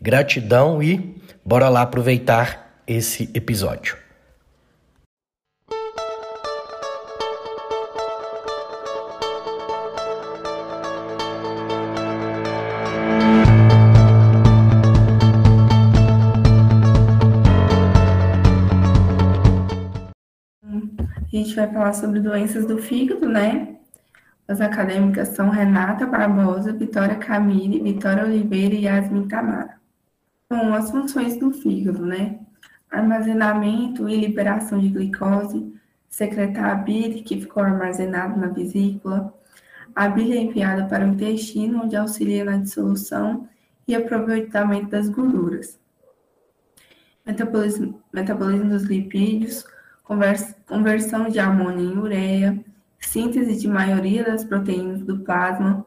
Gratidão e bora lá aproveitar esse episódio. A gente vai falar sobre doenças do fígado, né? As acadêmicas são Renata Barbosa, Vitória Camille, Vitória Oliveira e Yasmin Tamara. Bom, as funções do fígado, né? Armazenamento e liberação de glicose, secretar a bile que ficou armazenada na vesícula, a bile é enviada para o intestino, onde auxilia na dissolução e aproveitamento das gorduras. Metabolismo, metabolismo dos lipídios, conversão de amônia em ureia, síntese de maioria das proteínas do plasma,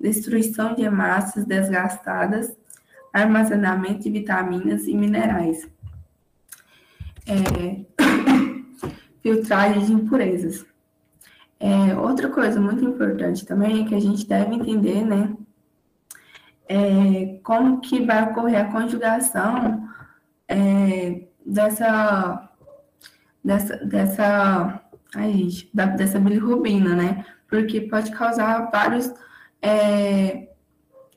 destruição de hemácias desgastadas, armazenamento de vitaminas e minerais, é, filtragem de impurezas. É, outra coisa muito importante também é que a gente deve entender, né, é, como que vai ocorrer a conjugação é, dessa dessa, dessa, ai, gente, da, dessa bilirrubina, né? Porque pode causar vários, é,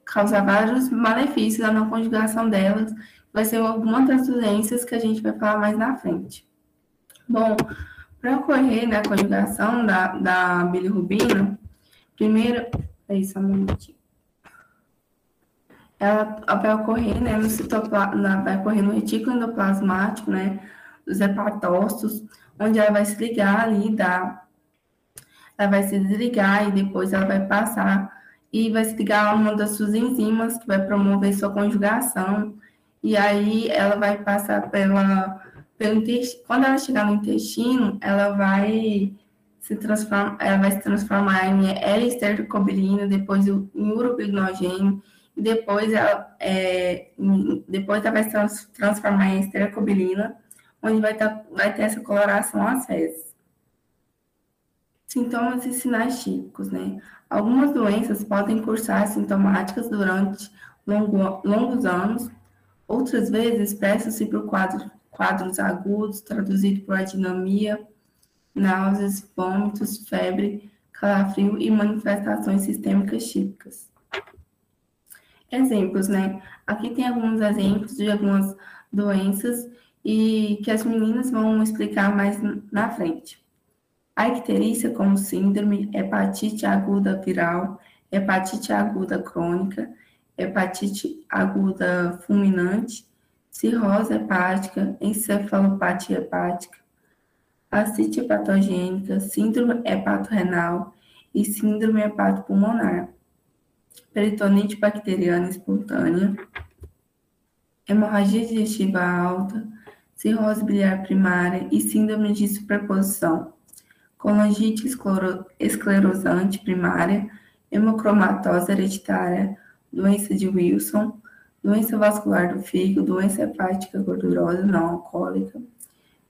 causar vários malefícios na conjugação delas. Vai ser alguma das doenças que a gente vai falar mais na frente. Bom, para ocorrer né, a conjugação da, da bilirrubina, primeiro, é isso, um minutinho. Ela vai ocorrer, né, no citoplasma, vai ocorrer no retículo endoplasmático, né, dos hepatócitos, onde ela vai se ligar ali, da, ela vai se desligar e depois ela vai passar e vai se ligar a uma das suas enzimas que vai promover sua conjugação. E aí ela vai passar pela, pelo intestino. Quando ela chegar no intestino, ela vai se transformar, ela vai se transformar em L-estercobilina, depois em urobilinogênio, e depois ela, é, depois ela vai se transformar em estercobilina, onde vai, tá, vai ter essa coloração fezes. Sintomas e sinais típicos, né? Algumas doenças podem cursar sintomáticas durante longo, longos anos, outras vezes expressam-se por quadros, agudos, traduzido por adinamia, náuseas, vômitos, febre, calafrio e manifestações sistêmicas típicas. Exemplos, né? Aqui tem alguns exemplos de algumas doenças e que as meninas vão explicar mais na frente. A icterícia como síndrome, hepatite aguda viral, hepatite aguda crônica, hepatite aguda fulminante, cirrose hepática, encefalopatia hepática, ascite hepatogênica, síndrome hepatorrenal e síndrome hepatopulmonar, peritonite bacteriana espontânea, hemorragia digestiva alta, cirrose biliar primária e síndrome de superposição, colangite esclerosante primária, hemocromatose hereditária, doença de Wilson, doença vascular do fígado, doença hepática gordurosa não alcoólica,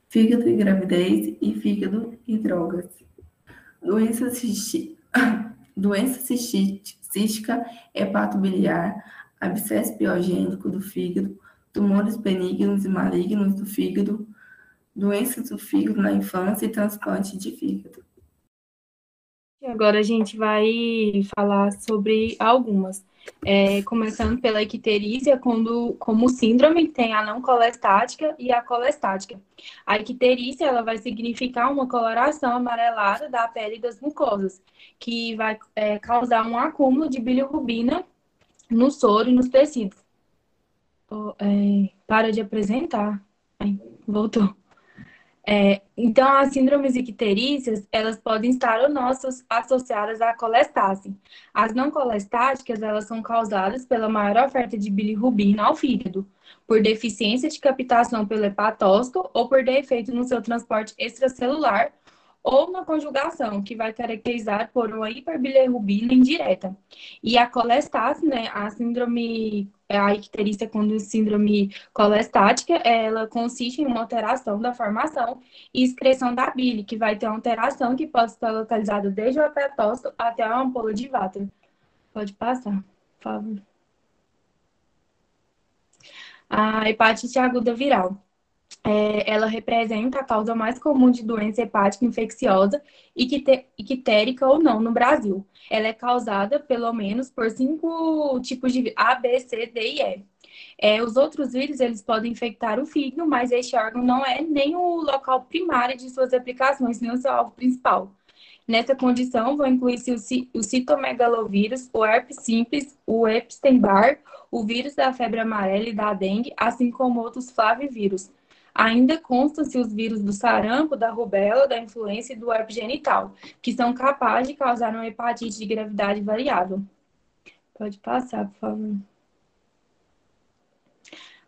fígado e gravidez e fígado e drogas. Doença, cisti... doença cística hepatobiliar, abscesso biogênico do fígado, tumores benignos e malignos do fígado, doenças do fígado na infância e transplante de fígado. Agora a gente vai falar sobre algumas. É, começando pela icterícia, quando, como síndrome, tem a não colestática e a colestática. A icterícia ela vai significar uma coloração amarelada da pele das mucosas, que vai é, causar um acúmulo de bilirrubina no soro e nos tecidos é, para de apresentar. Voltou. É, então, as síndromes icterícias, elas podem estar ou não associadas à colestase. As não colestáticas, elas são causadas pela maior oferta de bilirrubina ao fígado, por deficiência de captação pelo hepatócito ou por defeito no seu transporte extracelular ou uma conjugação, que vai caracterizar por uma hiperbilirrubina indireta. E a colestase, né, a síndrome, a icterícia com síndrome colestática, ela consiste em uma alteração da formação e excreção da bile, que vai ter uma alteração que pode estar localizada desde o hepatócito até a ampola de váter. Pode passar, por favor. A hepatite aguda viral é, ela representa a causa mais comum de doença hepática infecciosa ictérica ou não no Brasil. Ela é causada, pelo menos, por cinco tipos de A, B, C, D e E. É, os outros vírus, eles podem infectar o fígado, mas este órgão não é nem o local primário de suas aplicações, nem o seu alvo principal. Nessa condição, vão incluir-se o citomegalovírus, o herpes simples, o Epstein-Barr, o vírus da febre amarela e da dengue, assim como outros flavivírus. Ainda constam-se os vírus do sarampo, da rubéola, da influenza e do herpes genital, que são capazes de causar uma hepatite de gravidade variável. Pode passar, por favor.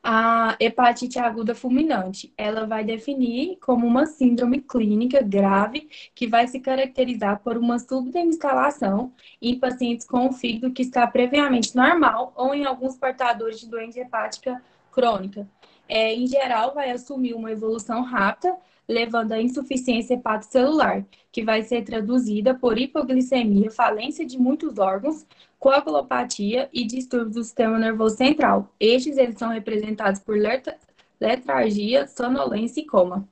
A hepatite aguda fulminante, ela vai definir como uma síndrome clínica grave que vai se caracterizar por uma súbita instalação em pacientes com fígado que está previamente normal ou em alguns portadores de doença hepática crônica, é, em geral, vai assumir uma evolução rápida, levando à insuficiência hepatocelular, que vai ser traduzida por hipoglicemia, falência de muitos órgãos, coagulopatia e distúrbios do sistema nervoso central. Estes eles são representados por letargia, sonolência e coma.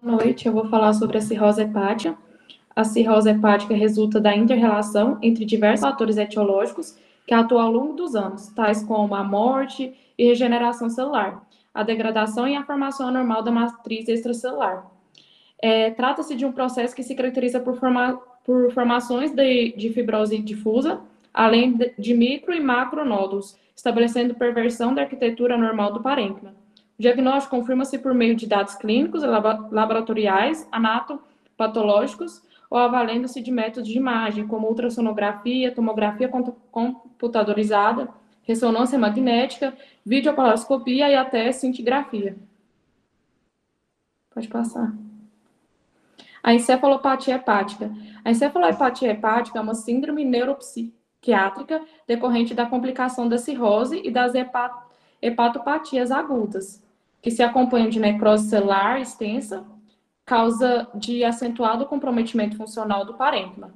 Boa noite, eu vou falar sobre a cirrose hepática. A cirrose hepática resulta da inter-relação entre diversos fatores etiológicos que atuam ao longo dos anos, tais como a morte, e regeneração celular, a degradação e a formação anormal da matriz extracelular. É, Trata-se de um processo que se caracteriza por, forma, por formações de, de, fibrose difusa, além de, de micro e macronódulos, estabelecendo perversão da arquitetura normal do parênquima. O diagnóstico confirma-se por meio de dados clínicos, laboratoriais, anatopatológicos ou avalendo-se de métodos de imagem, como ultrassonografia, tomografia computadorizada, ressonância magnética, videopalarscopia e até cintigrafia. Pode passar. A encefalopatia hepática. A encefalopatia hepática é uma síndrome neuropsiquiátrica decorrente da complicação da cirrose e das hepatopatias agudas, que se acompanham de necrose celular extensa, causa de acentuado comprometimento funcional do parênquima.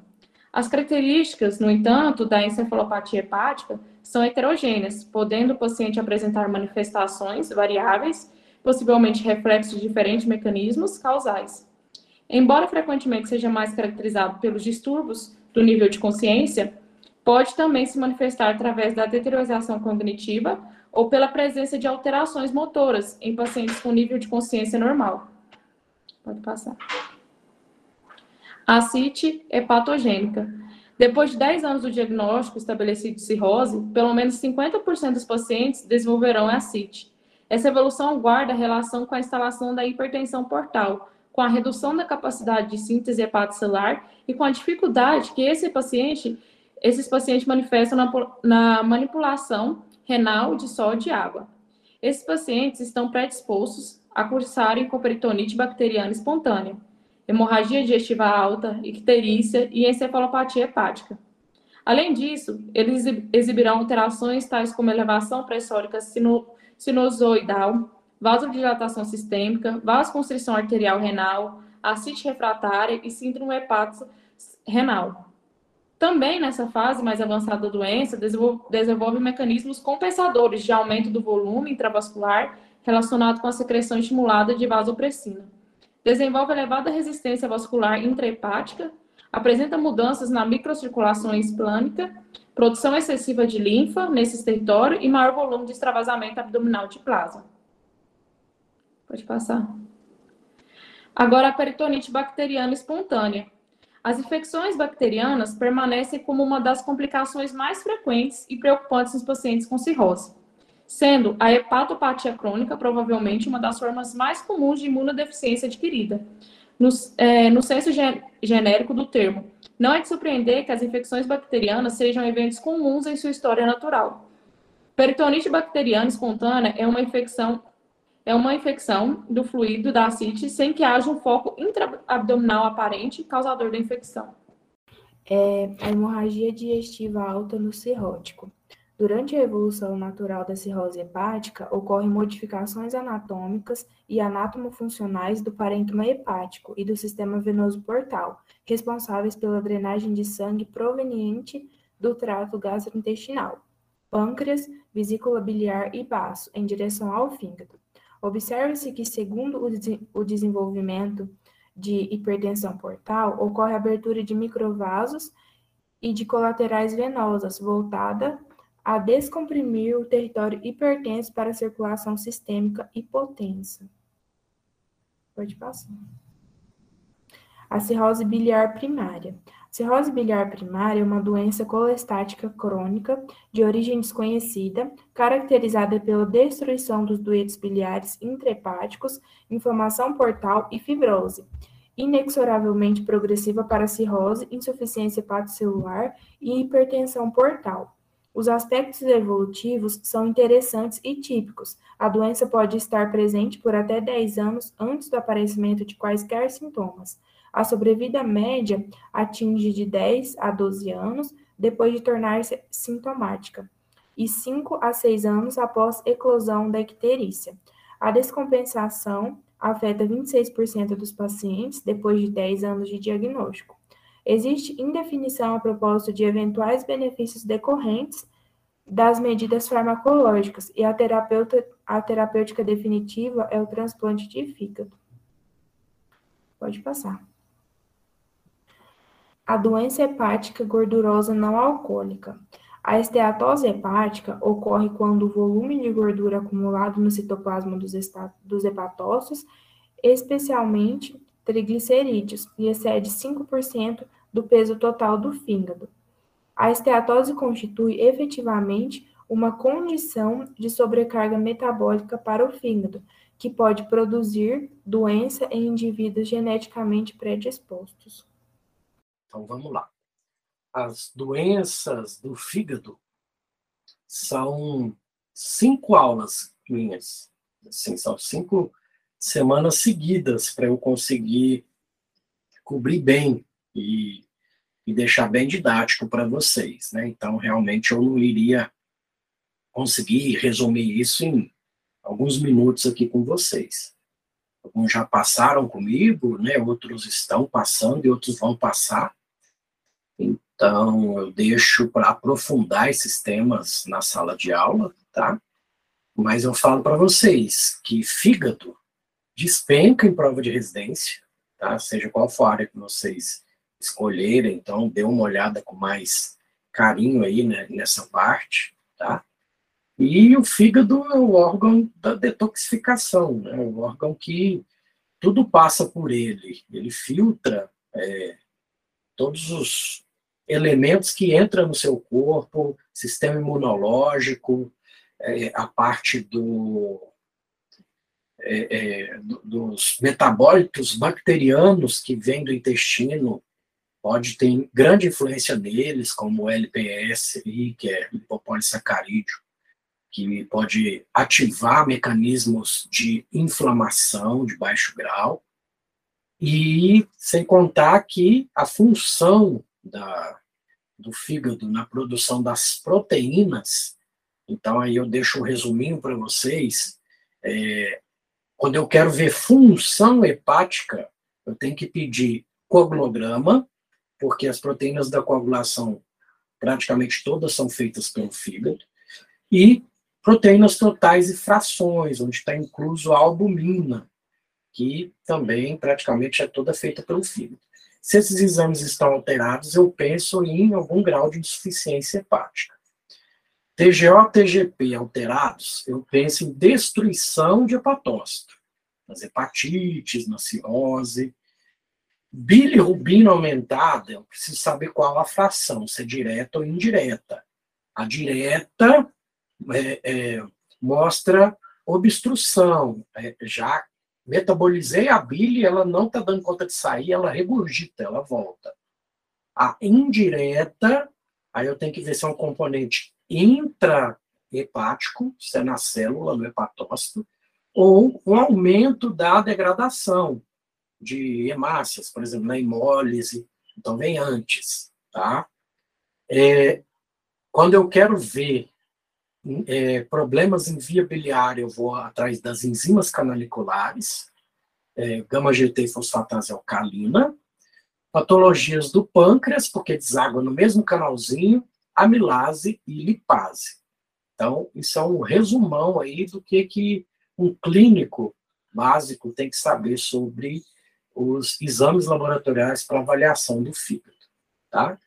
As características, no entanto, da encefalopatia hepática são heterogêneas, podendo o paciente apresentar manifestações variáveis, possivelmente reflexos de diferentes mecanismos causais. Embora frequentemente seja mais caracterizado pelos distúrbios do nível de consciência, pode também se manifestar através da deterioração cognitiva ou pela presença de alterações motoras em pacientes com nível de consciência normal. Pode passar. Acite hepatogênica depois de 10 anos do diagnóstico estabelecido de cirrose, pelo menos 50% dos pacientes desenvolverão ascite. Essa evolução guarda relação com a instalação da hipertensão portal, com a redução da capacidade de síntese hepatocelular e com a dificuldade que esse paciente, esses pacientes manifestam na, na manipulação renal de sódio e água. Esses pacientes estão predispostos a cursarem com peritonite bacteriana espontânea hemorragia digestiva alta, icterícia e encefalopatia hepática. Além disso, eles exibirão alterações tais como elevação pressórica sino, sinusoidal, vasodilatação sistêmica, vasoconstrição arterial renal, ascite refratária e síndrome hepática renal. Também nessa fase mais avançada da doença, desenvolve, desenvolve mecanismos compensadores de aumento do volume intravascular relacionado com a secreção estimulada de vasopressina desenvolve elevada resistência vascular intrahepática, apresenta mudanças na microcirculação esplânica, produção excessiva de linfa nesse território e maior volume de extravasamento abdominal de plasma. Pode passar. Agora, a peritonite bacteriana espontânea. As infecções bacterianas permanecem como uma das complicações mais frequentes e preocupantes nos pacientes com cirrose. Sendo a hepatopatia crônica provavelmente uma das formas mais comuns de imunodeficiência adquirida. No, é, no senso genérico do termo, não é de surpreender que as infecções bacterianas sejam eventos comuns em sua história natural. Peritonite bacteriana espontânea é uma infecção é uma infecção do fluido da ascite sem que haja um foco intraabdominal aparente causador da infecção. É a hemorragia digestiva alta no cirrótico. Durante a evolução natural da cirrose hepática, ocorrem modificações anatômicas e anatomofuncionais do parênquima hepático e do sistema venoso portal, responsáveis pela drenagem de sangue proveniente do trato gastrointestinal, pâncreas, vesícula biliar e baço, em direção ao fígado. Observa-se que, segundo o desenvolvimento de hipertensão portal, ocorre a abertura de microvasos e de colaterais venosas, voltada a descomprimir o território hipertenso para a circulação sistêmica hipotensa. Pode passar. A cirrose biliar primária. Cirrose biliar primária é uma doença colestática crônica de origem desconhecida, caracterizada pela destruição dos duetos biliares intrahepáticos, inflamação portal e fibrose, inexoravelmente progressiva para cirrose, insuficiência hepatocelular e hipertensão portal. Os aspectos evolutivos são interessantes e típicos. A doença pode estar presente por até 10 anos antes do aparecimento de quaisquer sintomas. A sobrevida média atinge de 10 a 12 anos depois de tornar-se sintomática e 5 a 6 anos após eclosão da icterícia. A descompensação afeta 26% dos pacientes depois de 10 anos de diagnóstico. Existe indefinição a propósito de eventuais benefícios decorrentes das medidas farmacológicas e a, terapeuta, a terapêutica definitiva é o transplante de fígado. Pode passar. A doença hepática gordurosa não alcoólica. A esteatose hepática ocorre quando o volume de gordura acumulado no citoplasma dos, dos hepatócitos, especialmente triglicerídeos, e excede 5% do peso total do fígado. A esteatose constitui efetivamente uma condição de sobrecarga metabólica para o fígado, que pode produzir doença em indivíduos geneticamente predispostos. Então vamos lá. As doenças do fígado são cinco aulas minhas. Assim, são cinco semanas seguidas para eu conseguir cobrir bem e, e deixar bem didático para vocês. Né? Então, realmente, eu não iria conseguir resumir isso em alguns minutos aqui com vocês alguns já passaram comigo, né? Outros estão passando e outros vão passar. Então, eu deixo para aprofundar esses temas na sala de aula, tá? Mas eu falo para vocês que fígado despenca em prova de residência, tá? Seja qual for a área que vocês escolherem, então dê uma olhada com mais carinho aí né, nessa parte, tá? E o fígado é o órgão da detoxificação, né? O órgão que tudo passa por ele, ele filtra é, todos os elementos que entram no seu corpo, sistema imunológico, é, a parte do, é, é, dos metabólitos bacterianos que vêm do intestino, pode ter grande influência neles, como o LPS, que é lipopolissacarídeo, que pode ativar mecanismos de inflamação de baixo grau, e sem contar que a função da, do fígado na produção das proteínas, então aí eu deixo um resuminho para vocês, é, quando eu quero ver função hepática, eu tenho que pedir coagulograma, porque as proteínas da coagulação praticamente todas são feitas pelo fígado, e proteínas totais e frações, onde está incluso a albumina, que também praticamente é toda feita pelo fígado. Se esses exames estão alterados, eu penso em algum grau de insuficiência hepática. TGO TGP alterados, eu penso em destruição de hepatócito, nas hepatites, na cirrose. Bilirrubina aumentada, eu preciso saber qual a fração, se é direta ou indireta. A direta é, é, mostra obstrução. É, já metabolizei a bile, ela não está dando conta de sair, ela regurgita, ela volta. A indireta, aí eu tenho que ver se é um componente intrahepático, se é na célula, no hepatócito, ou um aumento da degradação de hemácias, por exemplo, na hemólise, então vem antes, tá? É, quando eu quero ver é, problemas em via biliar, eu vou atrás das enzimas canaliculares, é, gama-GT fosfatase alcalina, patologias do pâncreas, porque deságua no mesmo canalzinho, amilase e lipase. Então, isso é um resumão aí do que, que um clínico básico tem que saber sobre os exames laboratoriais para avaliação do fígado, tá?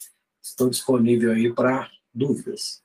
Estou disponível aí para dúvidas.